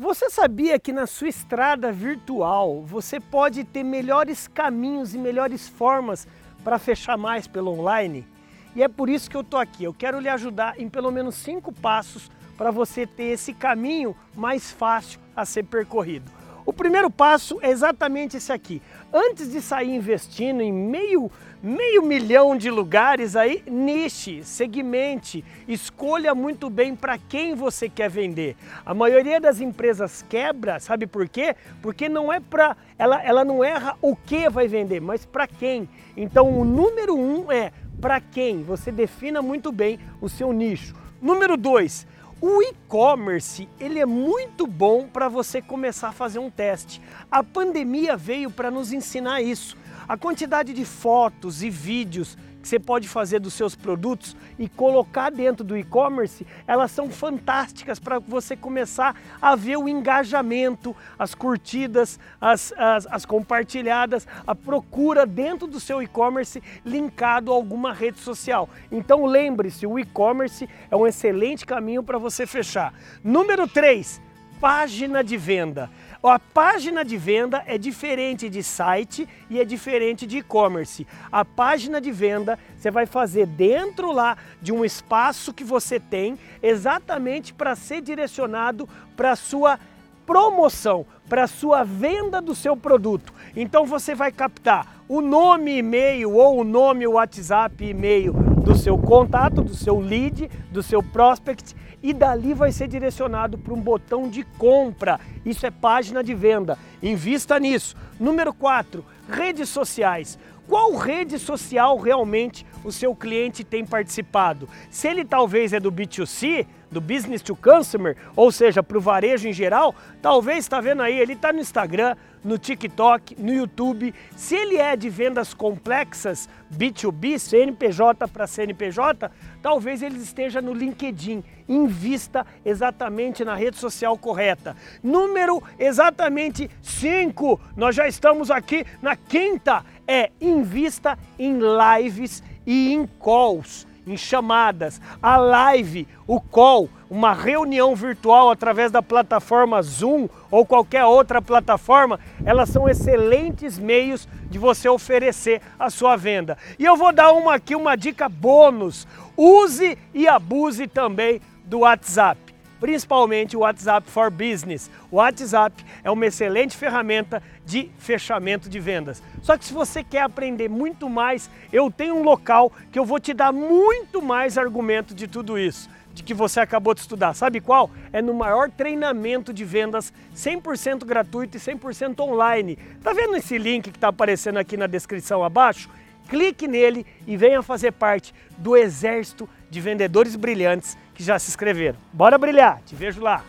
Você sabia que na sua estrada virtual você pode ter melhores caminhos e melhores formas para fechar mais pelo online? E é por isso que eu estou aqui. Eu quero lhe ajudar em pelo menos cinco passos para você ter esse caminho mais fácil a ser percorrido. O primeiro passo é exatamente esse aqui. Antes de sair investindo em meio, meio milhão de lugares aí, niche, segmente, escolha muito bem para quem você quer vender. A maioria das empresas quebra, sabe por quê? Porque não é para ela, ela não erra o que vai vender, mas para quem. Então o número um é para quem. Você defina muito bem o seu nicho. Número dois o e-commerce ele é muito bom para você começar a fazer um teste. A pandemia veio para nos ensinar isso. A quantidade de fotos e vídeos que você pode fazer dos seus produtos e colocar dentro do e-commerce, elas são fantásticas para você começar a ver o engajamento, as curtidas, as, as, as compartilhadas, a procura dentro do seu e-commerce linkado a alguma rede social. Então lembre-se, o e-commerce é um excelente caminho para você fechar. Número 3, página de venda. A página de venda é diferente de site e é diferente de e-commerce. A página de venda você vai fazer dentro lá de um espaço que você tem, exatamente para ser direcionado para a sua promoção, para a sua venda do seu produto. Então você vai captar o nome e-mail ou o nome WhatsApp e-mail do seu contato, do seu lead, do seu prospect e dali vai ser direcionado para um botão de compra. Isso é página de venda. Invista nisso. Número 4, redes sociais. Qual rede social realmente o seu cliente tem participado? Se ele talvez é do B2C, do business to consumer, ou seja, para o varejo em geral, talvez está vendo aí, ele está no Instagram, no TikTok, no YouTube. Se ele é de vendas complexas, B2B, CNPJ para CNPJ, talvez ele esteja no LinkedIn. Invista exatamente na rede social correta. Número exatamente 5, nós já estamos aqui na quinta, é invista em lives e em calls em chamadas, a live, o call, uma reunião virtual através da plataforma Zoom ou qualquer outra plataforma, elas são excelentes meios de você oferecer a sua venda. E eu vou dar uma aqui, uma dica bônus. Use e abuse também do WhatsApp principalmente o WhatsApp for Business. O WhatsApp é uma excelente ferramenta de fechamento de vendas. Só que se você quer aprender muito mais, eu tenho um local que eu vou te dar muito mais argumento de tudo isso de que você acabou de estudar. Sabe qual? É no maior treinamento de vendas 100% gratuito e 100% online. Tá vendo esse link que está aparecendo aqui na descrição abaixo? Clique nele e venha fazer parte do exército de vendedores brilhantes que já se inscreveram. Bora brilhar, te vejo lá!